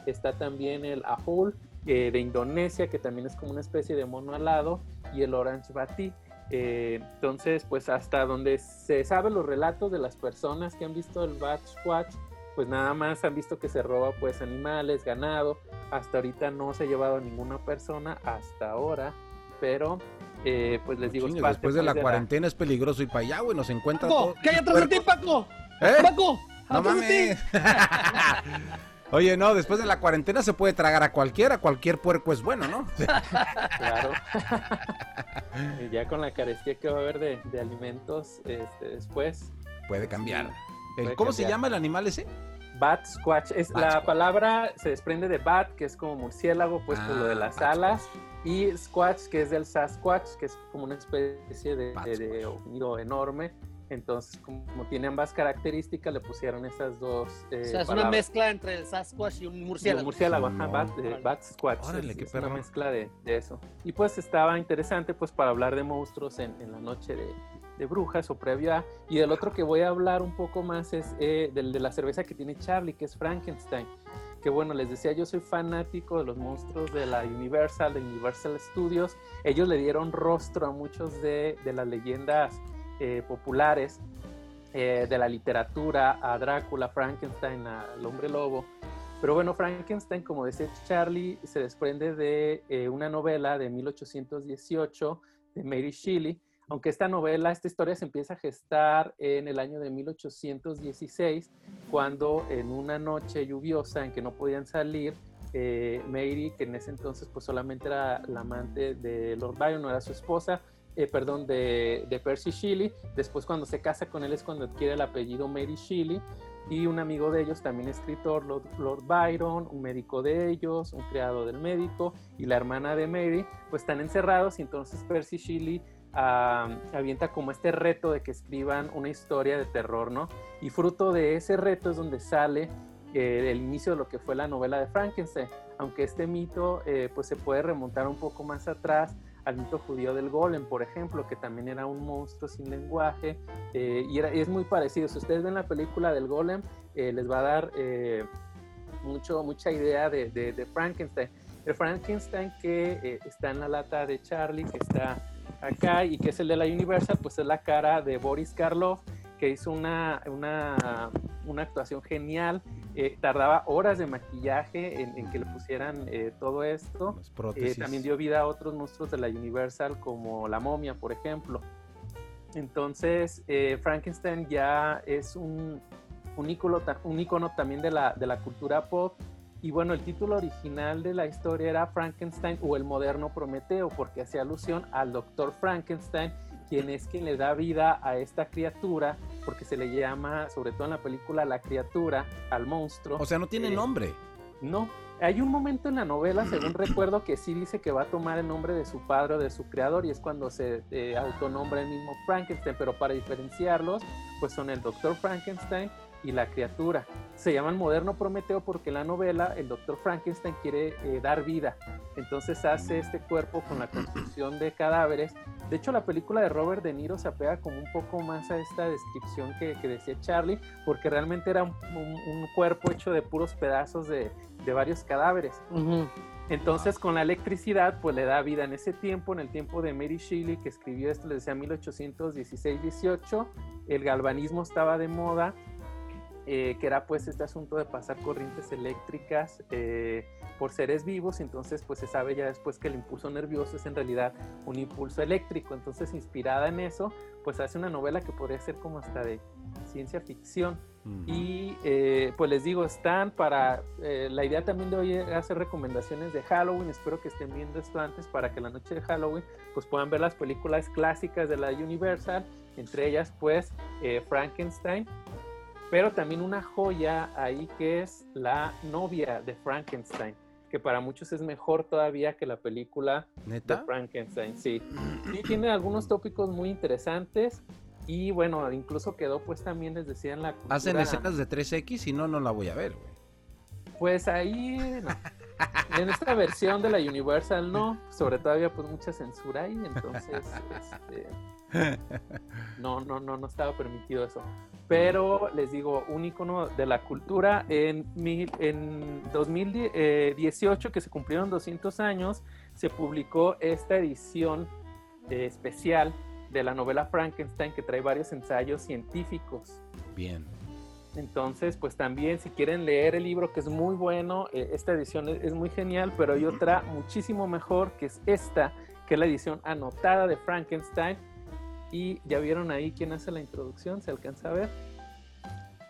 Está también el Ahul eh, de Indonesia, que también es como una especie de mono alado, y el Orange Bati. Eh, entonces, pues hasta donde se sabe los relatos de las personas que han visto el Bat Squatch, pues nada más han visto que se roba pues animales, ganado. Hasta ahorita no se ha llevado a ninguna persona, hasta ahora, pero eh, pues les digo, después de la cuarentena es peligroso y para allá, güey, nos encuentra Paco, ¿Qué hay atrás de ti, Paco? ¿Eh? Paco, no mames. *laughs* Oye, no, después de la cuarentena se puede tragar a cualquiera, cualquier puerco es bueno, ¿no? *laughs* claro. ya con la carestía que va a haber de, alimentos este, después. Puede cambiar. ¿Cómo se llama el animal ese? Bat Squatch. Es, la palabra se desprende de bat, que es como murciélago, pues por lo de ah, las alas. Y Squatch, que es del Sasquatch, que es como una especie de, de, enorme. Entonces, como, tiene ambas características, le pusieron esas dos. Eh, o sea, es una mezcla entre el Sasquatch y un murciélago. Un murciélago, bat, bat, Squatch. es, una mezcla de, eso. Y pues estaba interesante, pues, para hablar de monstruos en, en la noche de, de brujas o previa. Y del otro que voy a hablar un poco más es eh, del de la cerveza que tiene Charlie, que es Frankenstein. Que bueno, les decía, yo soy fanático de los monstruos de la Universal, de Universal Studios. Ellos le dieron rostro a muchos de, de las leyendas eh, populares eh, de la literatura, a Drácula, Frankenstein, al hombre lobo. Pero bueno, Frankenstein, como decía Charlie, se desprende de una novela de 1818 de Mary Shelley, aunque esta novela, esta historia se empieza a gestar en el año de 1816, cuando en una noche lluviosa en que no podían salir, eh, Mary, que en ese entonces pues solamente era la amante de Lord Byron, no era su esposa, eh, perdón, de, de, Percy Shelley. Después cuando se casa con él es cuando adquiere el apellido Mary Shelley. Y un amigo de ellos, también escritor, Lord, Byron, un médico de ellos, un criado del médico y la hermana de Mary, pues están encerrados y entonces Percy Shelley avienta como este reto de que escriban una historia de terror, ¿no? Y fruto de ese reto es donde sale eh, el inicio de lo que fue la novela de Frankenstein, aunque este mito eh, pues se puede remontar un poco más atrás al mito judío del golem, por ejemplo, que también era un monstruo sin lenguaje eh, y, era, es muy parecido. Si ustedes ven la película del golem, les va a dar mucho, mucha idea de, de, Frankenstein. El Frankenstein que está en la lata de Charlie, que está acá y que es el de la Universal, pues es la cara de Boris Karloff, que hizo una, una, una actuación genial. Eh, tardaba horas de maquillaje en, que le pusieran eh, todo esto. Eh, también dio vida a otros monstruos de la Universal, como la momia, por ejemplo. Entonces, Frankenstein ya es un, un, ícono, un ícono también de la, de la cultura pop y bueno, el título original de la historia era Frankenstein o el moderno Prometeo, porque hacía alusión al doctor Frankenstein, quien es quien le da vida a esta criatura, porque se le llama, sobre todo en la película, la criatura, al monstruo. O sea, no tiene eh, nombre. No, hay un momento en la novela, según *clears throat* recuerdo, que sí dice que va a tomar el nombre de su padre o de su creador y es cuando se eh, autonombra el mismo Frankenstein, pero para diferenciarlos, pues son el doctor Frankenstein y la criatura. Se llaman moderno Prometeo porque en la novela el doctor Frankenstein quiere eh, dar vida. Entonces hace este cuerpo con la construcción de cadáveres. De hecho, la película de Robert De Niro se apega como un poco más a esta descripción que, decía Charlie, porque realmente era un, cuerpo hecho de puros pedazos de, varios cadáveres. Entonces, con la electricidad, pues le da vida en ese tiempo, en el tiempo de Mary Shelley, que escribió esto, le decía 1816-18, el galvanismo estaba de moda eh, que era pues este asunto de pasar corrientes eléctricas eh, por seres vivos, entonces pues se sabe ya después que el impulso nervioso es en realidad un impulso eléctrico, entonces inspirada en eso, pues hace una novela que podría ser como hasta de ciencia ficción. Y eh, pues les digo, están para, la idea también de hoy hacer recomendaciones de Halloween, espero que estén viendo esto antes para que la noche de Halloween pues puedan ver las películas clásicas de la Universal, entre ellas pues Frankenstein, pero también una joya ahí que es la novia de Frankenstein, que para muchos es mejor todavía que la película de Frankenstein, sí. Y tiene algunos tópicos muy interesantes y bueno, incluso quedó pues también les decía en la cultura... Hacen escenas de 3X y no, no la voy a ver, güey. Pues ahí, en esta versión de la Universal no, sobre todo había pues mucha censura ahí, entonces este, no, no, no, no estaba permitido eso. Pero les digo, un icono de la cultura en, en 2018, que se cumplieron 200 años, se publicó esta edición eh, especial de la novela Frankenstein que trae varios ensayos científicos. Bien. Entonces, pues también si quieren leer el libro, que es muy bueno, eh, esta edición es, muy genial, pero hay otra muchísimo mejor, que es esta, que es la edición anotada de Frankenstein. Y ya vieron ahí quién hace la introducción, ¿se alcanza a ver?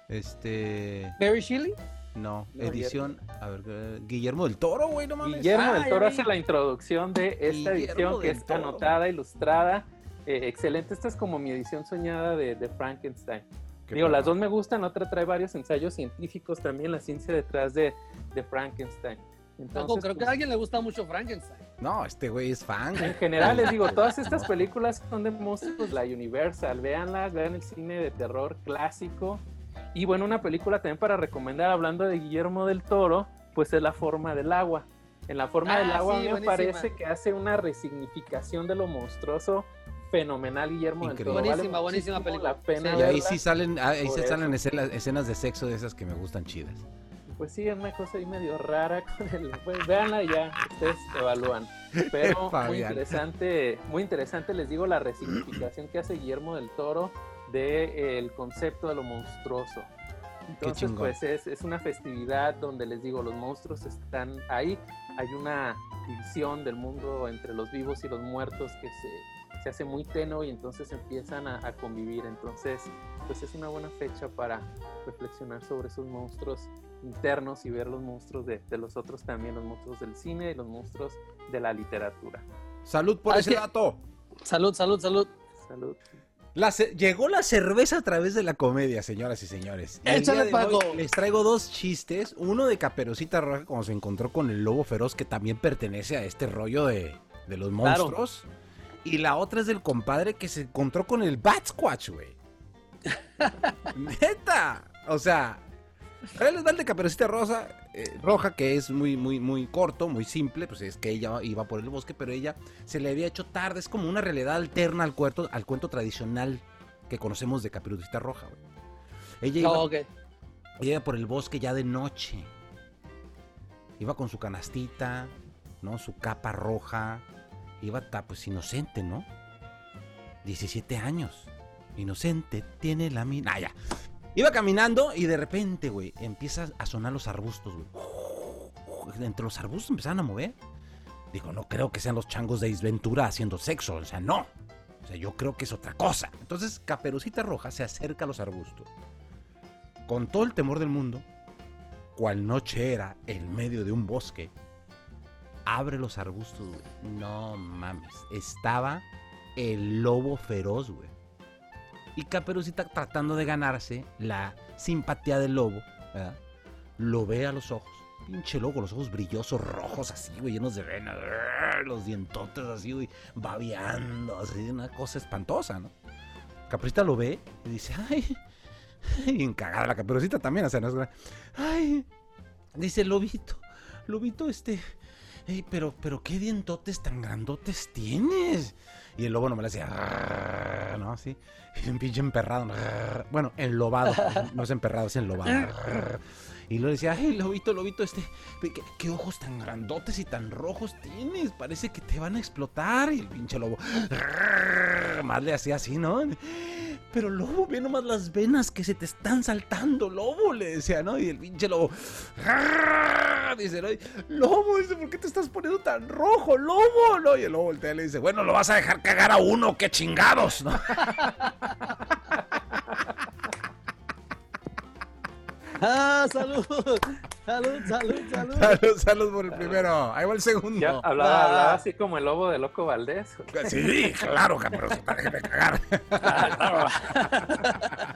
Este... ¿Mary Shelley? No, edición, a ver, Guillermo del Toro, güey, no mames. Guillermo del Toro hace la introducción de esta edición que está anotada, ilustrada, eh, excelente. Esta es como mi edición soñada de, de Frankenstein. Digo, las dos me gustan, otra trae varios ensayos científicos también, la ciencia detrás de, de Frankenstein. Entonces, creo que a pues, alguien le gusta mucho Frankenstein. No, este güey es fan. En general, les digo, *laughs* todas estas películas son de monstruos, la Universal, véanlas, vean el cine de terror clásico. Y bueno, una película también para recomendar, hablando de Guillermo del Toro, pues es La forma del agua. En La forma del ah, agua me parece que hace una resignificación de lo monstruoso fenomenal Guillermo del Toro. Buenísima, buenísima película. y ahí sí salen, ahí se salen escenas, de sexo de esas que me gustan chidas. Pues sí, es una cosa ahí medio rara con el, pues véanla y ya ustedes evalúan. Pero *laughs* muy interesante, muy interesante les digo la resignificación que hace Guillermo del Toro del de, el concepto de lo monstruoso. Entonces, pues es, es, una festividad donde les digo, los monstruos están ahí. Hay una división del mundo entre los vivos y los muertos que se se hace muy tenue y entonces empiezan a, convivir. Entonces, pues es una buena fecha para reflexionar sobre esos monstruos internos y ver los monstruos de, de los otros también, los monstruos del cine y los monstruos de la literatura. Salud por Ah, ese dato. Salud, salud, salud. Salud. La llegó la cerveza a través de la comedia, señoras y señores. El Échale, Paco. les traigo dos chistes. Uno de Caperucita Roja, cuando se encontró con el lobo feroz, que también pertenece a este rollo de, de los Claro. Y la otra es del compadre que se encontró con el Bat Squatch, güey. *laughs* Neta. O sea, les va el de Caperucita Rosa, eh, Roja, que es muy, muy, muy corto, muy simple. Pues es que ella iba por el bosque, pero ella se le había hecho tarde. Es como una realidad alterna al cuento, al cuento tradicional que conocemos de Caperucita Roja, güey. Ella iba, Oh, ok. ella iba por el bosque ya de noche. Iba con su canastita, ¿no? Su capa roja. Iba ta- pues inocente, ¿no? 17 años. Inocente, tiene la mina. Ya. Iba caminando y de repente, güey, empieza a sonar los arbustos, güey. Entre los arbustos empezaron a mover. Digo, no creo que sean los changos de Isventura haciendo sexo. O sea, no. O sea, yo creo que es otra cosa. Entonces, Caperucita Roja se acerca a los arbustos. Con todo el temor del mundo, cual noche era en medio de un bosque, abre los arbustos, güey. No mames. Estaba el lobo feroz, güey. Y Caperucita tratando de ganarse la simpatía del lobo, ¿verdad? Lo ve a los ojos. Pinche lobo, los ojos brillosos, rojos así, güey, llenos de venas. Los dientotes así, güey, babeando, así, una cosa espantosa, ¿no? Caperucita lo ve y dice, ay, *laughs* y encagada la caperucita también, o sea, no es Ay, dice Lobito, Lobito, este, "Ey, pero, pero qué dientotes tan grandotes tienes. Y el lobo no me le hacía, ¿no? Así, y un pinche emperrado, bueno, enlobado, *laughs* no es emperrado, es enlobado. *laughs* Y luego decía, ay, lobito, lobito, este, ¿qué, ojos tan grandotes y tan rojos tienes? Parece que te van a explotar. Y el pinche lobo, más le hacía así, ¿no? Pero lobo, ve nomás las venas que se te están saltando, lobo, le decía, ¿no? Y el pinche lobo, dice, ¿no? Lobo, dice, ¿por qué te estás poniendo tan rojo, lobo? ¿no? Y el lobo voltea le dice, bueno, lo vas a dejar cagar a uno, qué chingados, ¿no? *laughs* Ah, *laughs* salud. Salud, salud, salud. Salud, salud por el primero. Ahí va el segundo. Ya hablaba, Ah. hablaba así como el lobo de Loco Valdés. *laughs* Sí, claro, pero déjeme cagar. *laughs*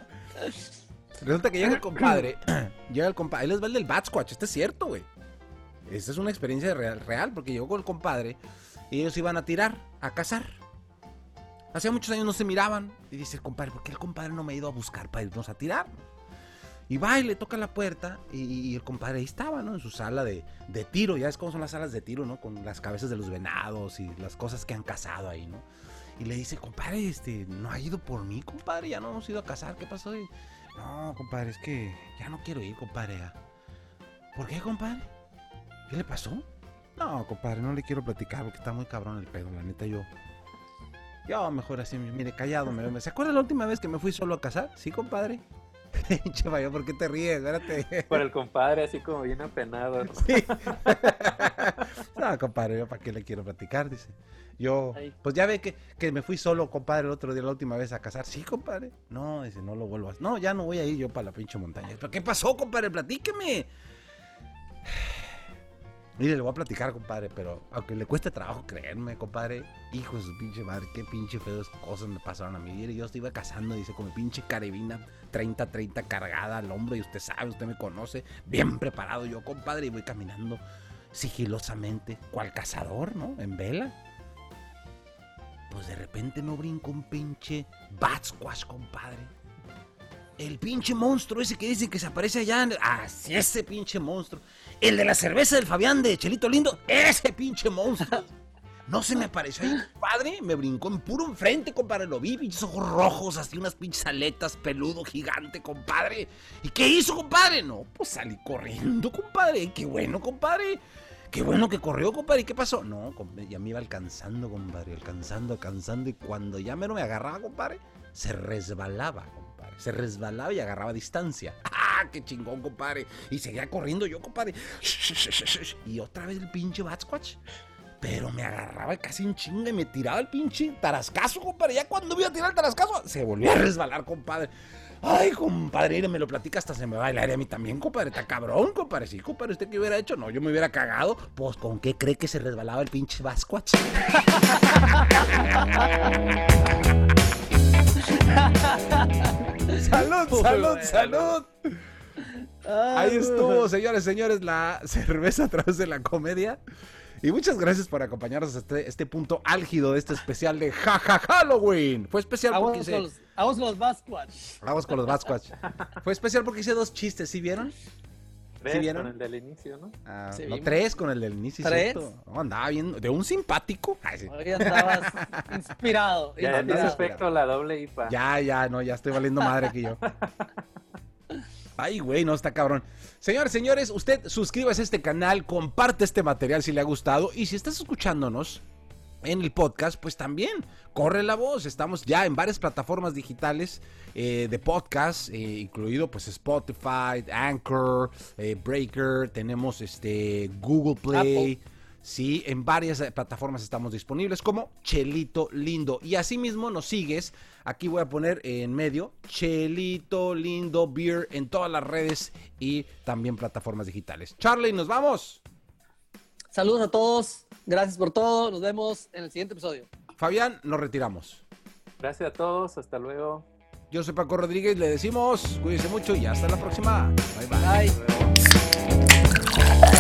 Resulta que llega el compadre. *clears throat* llega el compadre. Ahí les va el del Bat Squatch. Este es cierto, güey. Esta es una experiencia real, real, porque llegó con el compadre y ellos iban a tirar, a cazar. Hacía muchos años no se miraban. Y dice el compadre, ¿por qué el compadre no me ha ido a buscar para irnos a tirar? Y va y le toca la puerta y, el compadre ahí estaba, ¿no? En su sala de, de tiro. Ya es como son las salas de tiro, ¿no? Con las cabezas de los venados y las cosas que han cazado ahí, ¿no? Y le dice, compadre, este, no ha ido por mí, compadre, ya no hemos ido a cazar, ¿qué pasó? Y, no, compadre, es que ya no quiero ir, compadre. ya". ¿Por qué, compadre? ¿Qué le pasó? No, compadre, no le quiero platicar porque está muy cabrón el pedo, la neta, yo. Yo mejor así, mire, callado. Me, me- ¿Se acuerda la última vez que me fui solo a cazar? Sí, compadre. *laughs* Che, vaya, ¿por qué te ríes? Espérate. Por el compadre, así como bien apenado. ¿no? Sí. *laughs* no, compadre, yo para qué le quiero platicar, dice. Yo, pues ya ve que, que me fui solo, compadre, el otro día, la última vez a cazar. Sí, compadre. No, dice, no lo vuelvo a No, ya no voy a ir yo para la pinche montaña. ¿Pero qué pasó, compadre? Platíqueme. Mire, le voy a platicar, compadre, pero aunque le cueste trabajo creerme, compadre, hijo de su pinche madre, qué pinche feas cosas me pasaron a mí. Mire, yo iba cazando, dice, con mi pinche carabina 30-30 cargada al hombro, y usted sabe, usted me conoce, bien preparado yo, compadre, y voy caminando sigilosamente, cual cazador, ¿no? En vela. Pues de repente no brinco un pinche bat squash, compadre. El pinche monstruo ese que dicen que se aparece allá. en- Ah, sí, ese pinche monstruo. El de la cerveza del Fabián de Chelito Lindo. Ese pinche monstruo. *laughs* No se me apareció ahí, compadre. Me brincó en puro enfrente, compadre. Lo vi, pinches ojos rojos, así unas pinches aletas, peludo, gigante, compadre. ¿Y qué hizo, compadre? No, pues salí corriendo, compadre. Qué bueno, compadre. Qué bueno que corrió, compadre. ¿Y qué pasó? No, compadre, ya me iba alcanzando, compadre. Alcanzando, alcanzando. Y cuando ya mero me agarraba, compadre, se resbalaba, compadre. Se resbalaba y agarraba distancia. *laughs* ¡Ah, qué chingón, compadre! Y seguía corriendo yo, compadre. Y otra vez el pinche Batsquatch. Pero me agarraba casi un chinga y me tiraba el pinche tarascazo, compadre. Ya cuando iba a tirar el tarascazo, se volvía a resbalar, compadre. Ay, compadre, me lo platica hasta se me va el aire a mí también, compadre. Está cabrón, compadre. Sí, compadre, ¿usted qué hubiera hecho? No, yo me hubiera cagado. Pues, ¿con qué cree que se resbalaba el pinche Basquatch? *laughs* *laughs* salud, salud, salud. Ahí estuvo, señores, señores, la cerveza a través de la comedia. Y muchas gracias por acompañarnos a este, este punto álgido de este especial de Jaja Halloween. Fue especial Vamos porque hice... los, vamos con los Basquatch. Vamos con los Basquatch. Fue especial porque hice dos chistes, ¿sí vieron? ¿Ves? vieron? Con el del inicio, ¿no? Ah, Sí, no, vimos. tres con el del inicio. ¿Tres? ¿cierto? No, andaba bien, de un simpático. Ay, sí. Hoy andabas *laughs* inspirado. Ya, no, efecto la doble IPA. Ya, ya, no, ya estoy valiendo madre aquí yo. *laughs* Ay, güey, no está cabrón. Señores, señores, usted suscríbase a este canal, comparte este material si le ha gustado y si estás escuchándonos en el podcast, pues también corre la voz. Estamos ya en varias plataformas digitales eh, de podcast, eh, incluido pues Spotify, Anchor, eh, Breaker, tenemos este Google Play. Sí, en varias plataformas estamos disponibles como Chelito Lindo. Y asimismo nos sigues. Aquí voy a poner en medio Chelito Lindo Beer en todas las redes y también plataformas digitales. Charlie, nos vamos. Saludos a todos. Gracias por todo. Nos vemos en el siguiente episodio. Fabián, nos retiramos. Gracias a todos, hasta luego. Yo soy Paco Rodríguez, le decimos, cuídense mucho y hasta la próxima. Bye bye. Bye.